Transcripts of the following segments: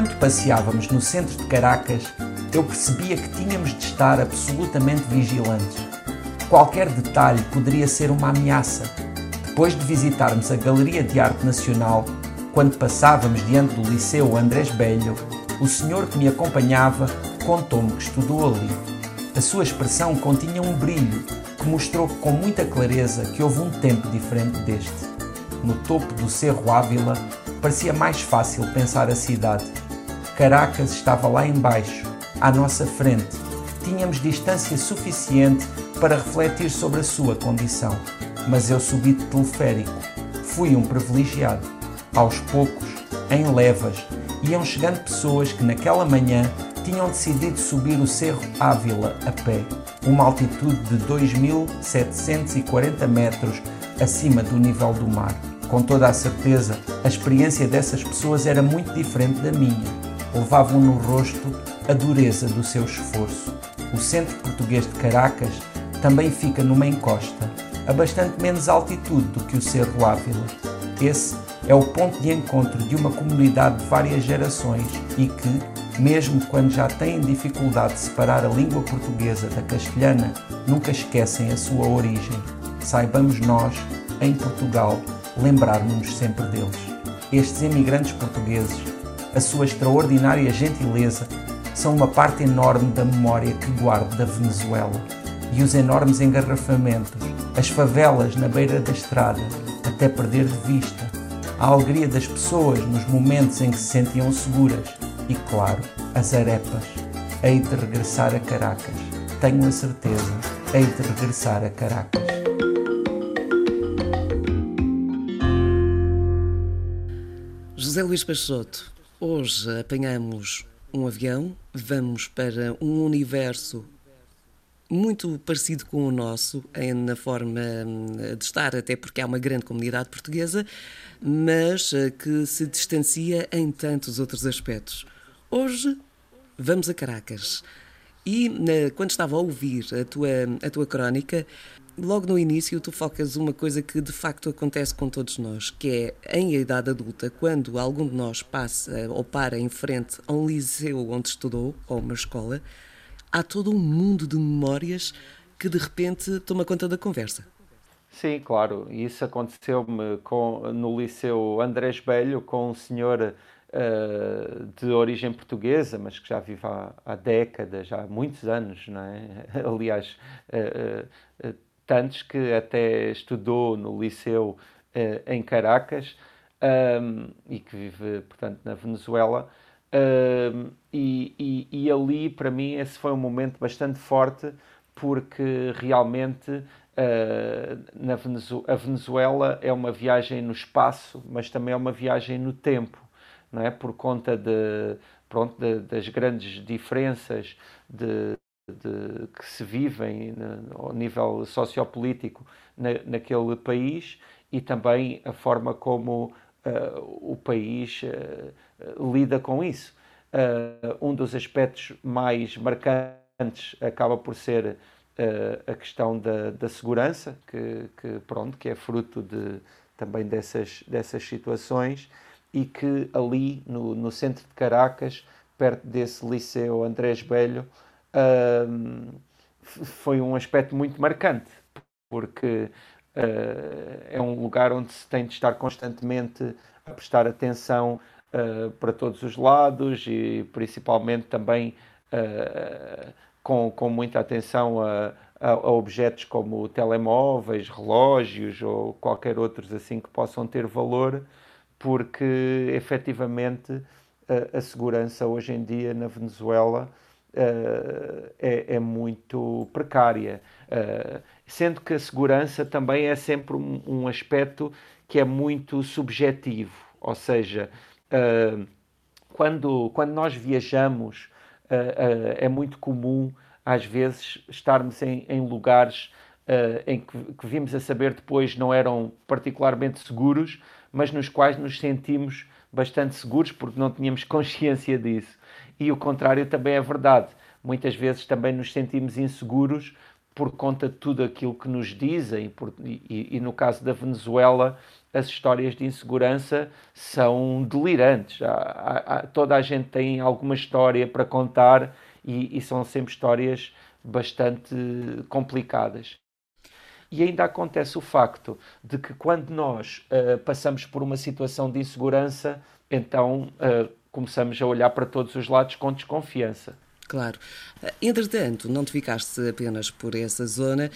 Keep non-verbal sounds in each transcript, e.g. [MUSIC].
Enquanto passeávamos no centro de Caracas, eu percebia que tínhamos de estar absolutamente vigilantes. Qualquer detalhe poderia ser uma ameaça. Depois de visitarmos a Galeria de Arte Nacional, quando passávamos diante do Liceu Andrés Belho, o senhor que me acompanhava contou-me que estudou ali. A sua expressão continha um brilho que mostrou com muita clareza que houve um tempo diferente deste. No topo do Cerro Ávila, parecia mais fácil pensar a cidade. Caracas estava lá embaixo, à nossa frente. Tínhamos distância suficiente para refletir sobre a sua condição. Mas eu subi de teleférico. Fui um privilegiado. Aos poucos, em levas, iam chegando pessoas que naquela manhã tinham decidido subir o Cerro Ávila a pé, uma altitude de 2.740 metros acima do nível do mar. Com toda a certeza, a experiência dessas pessoas era muito diferente da minha. Levavam no rosto a dureza do seu esforço. O centro português de Caracas também fica numa encosta, a bastante menos altitude do que o Cerro Ávila. Esse é o ponto de encontro de uma comunidade de várias gerações e que, mesmo quando já têm dificuldade de separar a língua portuguesa da castelhana, nunca esquecem a sua origem. Saibamos nós, em Portugal, lembrarmos-nos sempre deles. Estes imigrantes portugueses, a sua extraordinária gentileza, são uma parte enorme da memória que guardo da Venezuela. E os enormes engarrafamentos, as favelas na beira da estrada, até perder de vista, a alegria das pessoas nos momentos em que se sentiam seguras e, claro, as arepas. Hei de regressar a Caracas. Tenho a certeza, hei de regressar a Caracas. José Luís Peixoto, hoje apanhamos um avião, vamos para um universo muito parecido com o nosso, na forma hum, de estar, até porque há uma grande comunidade portuguesa, mas eh, que se distancia em tantos outros aspectos. Hoje vamos a Caracas. E quando estava a ouvir a tua, a tua crónica, logo no início tu focas uma coisa que de facto acontece com todos nós, que é em idade adulta, quando algum de nós passa ou para em frente a um liceu onde estudou, ou uma escola, há todo um mundo de memórias que de repente toma conta da conversa. Sim, claro. Isso aconteceu-me no Liceu Andrés Belho com um senhor uh, de origem portuguesa, mas que já vive há, há décadas, já há muitos anos, não é? [LAUGHS] Aliás, uh, uh, tantos que até estudou no Liceu em Caracas um, e que vive, portanto, na Venezuela. Uh, e, e, e, ali, para mim, esse foi um momento bastante forte, porque realmente na Venezuela, a Venezuela é uma viagem no espaço, mas também é uma viagem no tempo, não é? Por conta de, pronto, de, das grandes diferenças de, de, que se vivem ao nível sociopolítico na, naquele país e também a forma como uh, o país uh, lida com isso. Uh, um dos aspectos mais marcantes acaba por ser a questão da, da segurança, que, que, pronto, que é fruto de, também dessas, dessas situações e que ali no, no centro de Caracas, perto desse liceu Andrés Belho, foi um aspecto muito marcante, porque Uh, é um lugar onde se tem de estar constantemente a prestar atenção uh, para todos os lados e principalmente também uh, com, com muita atenção a, a, a, objetos como telemóveis, relógios ou qualquer outros assim que possam ter valor, porque efetivamente a, a segurança hoje em dia na Venezuela é, é, muito precária. Sendo que a segurança também é sempre um, um aspecto que é muito subjetivo, ou seja, uh, quando, quando nós viajamos, é muito comum, às vezes, estarmos em, em lugares em que, que vimos a saber depois não eram particularmente seguros, mas nos quais nos sentimos bastante seguros porque não tínhamos [LAUGHS] consciência disso. E o contrário também é verdade. Muitas vezes também nos sentimos inseguros por conta de tudo aquilo que nos dizem, por, e, e, no caso da Venezuela, as histórias de insegurança são delirantes. Há, há, toda a gente tem alguma história para contar e, e são sempre histórias bastante complicadas. E ainda acontece o facto de que quando nós uh, passamos por uma situação de insegurança, então uh, começamos a olhar para todos os lados com desconfiança. Claro. Eh, entretanto, não te ficaste apenas por essa zona,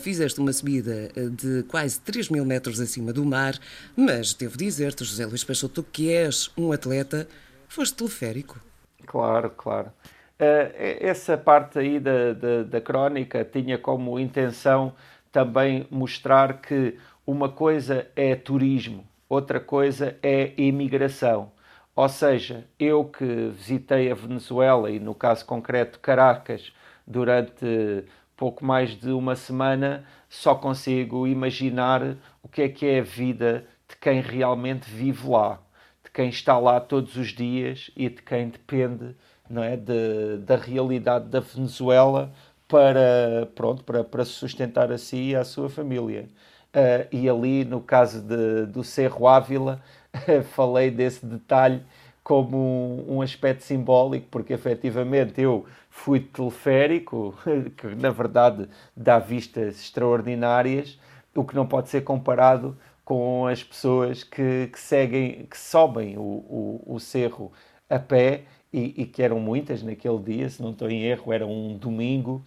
fizeste uma subida de quase 3 mil metros acima do mar, mas devo dizer-te, José Luís Peixoto, que és um atleta, foste teleférico. Claro, claro. essa parte aí da, da, da crónica tinha como intenção também mostrar que uma coisa é turismo, outra coisa é imigração. Ou seja, eu que visitei a Venezuela e, no caso concreto, Caracas, durante pouco mais de uma semana, só consigo imaginar o que é que é a vida de quem realmente vive lá, de quem está lá todos os dias e de quem depende não é, de, da realidade da Venezuela para, pronto, para, para sustentar a si e a sua família. Uh, e ali, no caso de, do Cerro Ávila, [LAUGHS] falei desse detalhe como um, um, aspecto simbólico, porque efetivamente eu fui teleférico, [LAUGHS] que na verdade dá vistas extraordinárias, o que não pode ser comparado com as pessoas que, que seguem, que sobem o, o, o cerro a pé e, e, que eram muitas naquele dia, se não estou em erro, era um domingo,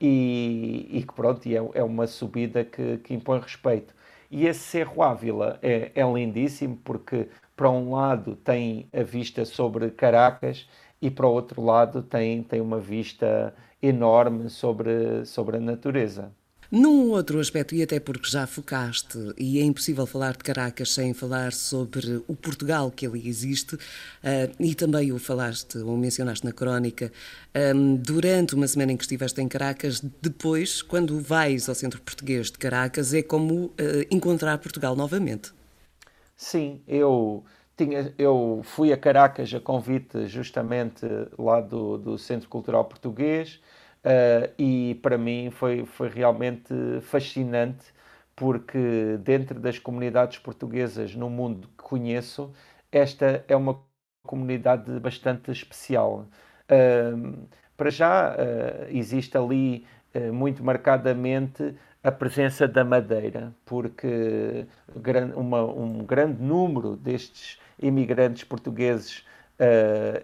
e, e que pronto, e é, é uma subida que, que, impõe respeito. E esse Cerro Ávila é, é lindíssimo porque, para um lado, tem a vista sobre Caracas e, para o outro lado, tem, tem uma vista enorme sobre, sobre a natureza. Num outro aspecto, e até porque já focaste, e é impossível falar de Caracas sem falar sobre o Portugal que ali existe, uh, e também o falaste ou mencionaste na crónica, um, durante uma semana em que estiveste em Caracas, depois, quando vais ao Centro Português de Caracas, é como uh, encontrar Portugal novamente. Sim, eu tinha, eu fui a Caracas a convite justamente lá do, do Centro Cultural Português Uh, e para mim foi, foi realmente fascinante porque dentro das comunidades portuguesas no mundo que conheço, esta é uma comunidade bastante especial. Uh, para já uh, existe ali muito marcadamente a presença da madeira, porque uma, um grande número destes imigrantes portugueses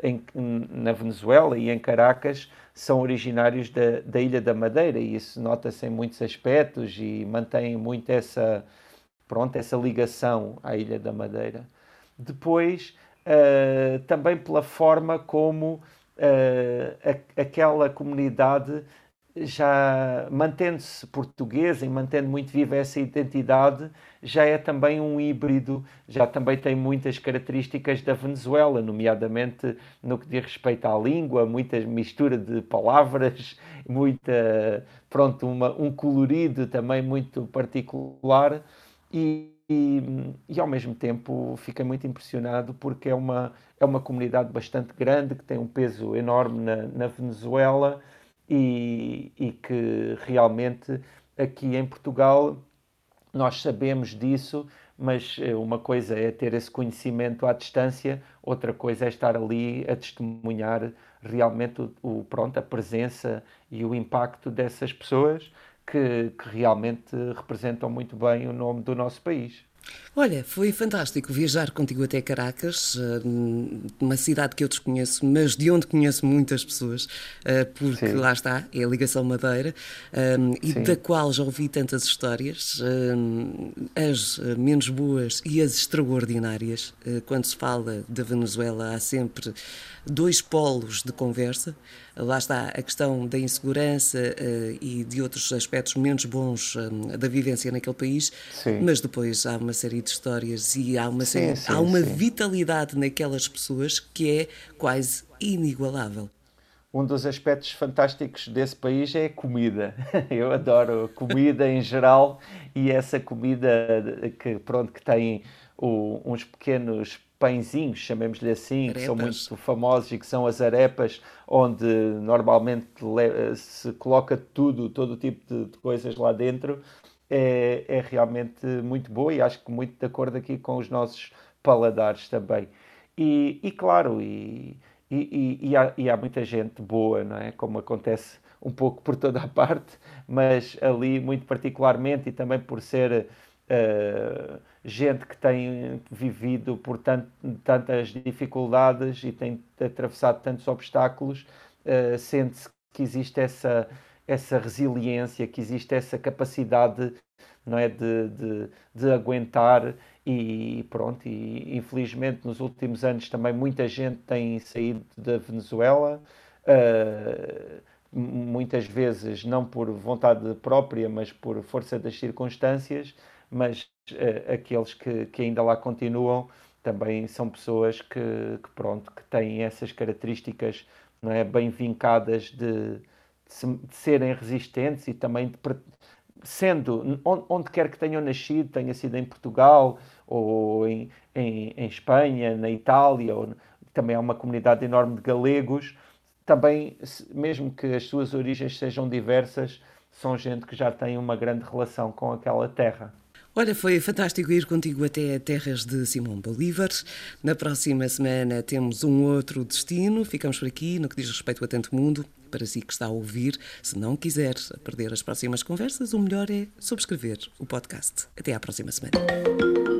em, na Venezuela e em Caracas são originários da, da Ilha da Madeira e isso nota-se em muitos aspectos e mantém muito essa, pronto, essa ligação à Ilha da Madeira. Depois, uh, também pela forma como uh, a, aquela comunidade já mantendo-se portuguesa e mantendo muito viva essa identidade, já é também um híbrido, já também tem muitas características da Venezuela, nomeadamente no que diz respeito à língua, muita mistura de palavras, muita, pronto, uma, um colorido também muito particular e, e, e, ao mesmo tempo fiquei muito impressionado porque é uma, é uma comunidade bastante grande que tem um peso enorme na, na Venezuela e, e que realmente aqui em Portugal nós sabemos disso, mas eh, uma coisa é ter esse conhecimento à distância, outra coisa é estar ali a testemunhar realmente o, o pronto, a presença e o impacto dessas pessoas que, que realmente representam muito bem o nome do nosso país. Olha, foi fantástico viajar contigo até Caracas, eh, uma cidade que eu desconheço, mas de onde conheço muitas pessoas, eh, porque Sim. lá está, é a ligação Madeira, eh, e Sim. da qual já ouvi tantas histórias, as menos boas e as extraordinárias. Quando se fala da Venezuela, há sempre dois polos de conversa. Lá está a questão da insegurança e de outros aspectos menos bons da vivência naquele país, sim. mas depois há uma série de histórias e há uma, série, sim, há uma vitalidade naquelas pessoas que é quase inigualável. Um dos aspectos fantásticos desse país é a comida. [LAUGHS] Eu adoro comida em geral e essa comida que pronto que tem o, uns pequenos pãezinhos, chamemos-lhe assim, arepas. que são muito famosos e que são as arepas, onde normalmente se coloca tudo, todo tipo de, de coisas lá dentro. É, é realmente muito boa e acho que muito de acordo aqui com os nossos paladares também. E, e claro, e, e, há, e, há, muita gente boa, não é? Como acontece um pouco por toda a parte, mas ali muito particularmente e também por ser uh, gente que tem vivido por tant, tantas dificuldades e tem atravessado tantos obstáculos, uh, sente-se que existe essa, essa resiliência, que existe essa capacidade não é, de, de, de aguentar e pronto, e infelizmente nos últimos anos também muita gente tem saído da Venezuela, uh, muitas vezes não por vontade própria, mas por força das circunstâncias, mas uh, aqueles que, que ainda lá continuam também são pessoas que, que, pronto, que têm essas características não é, bem vincadas de, de, serem resistentes e também de, sendo onde, onde, quer que tenham nascido, tenha sido em Portugal ou em, em, em Espanha, na Itália, ou, também há uma comunidade enorme de galegos, também, mesmo que as suas origens sejam diversas, são gente que já tem uma grande relação com aquela terra. Olha, foi fantástico ir contigo até terras de Simão Bolívar. Na próxima semana temos um outro destino. Ficamos por aqui no que diz respeito a tanto mundo. Para si que está a ouvir, se não quiser perder as próximas conversas, o melhor é subscrever o podcast. Até à próxima semana.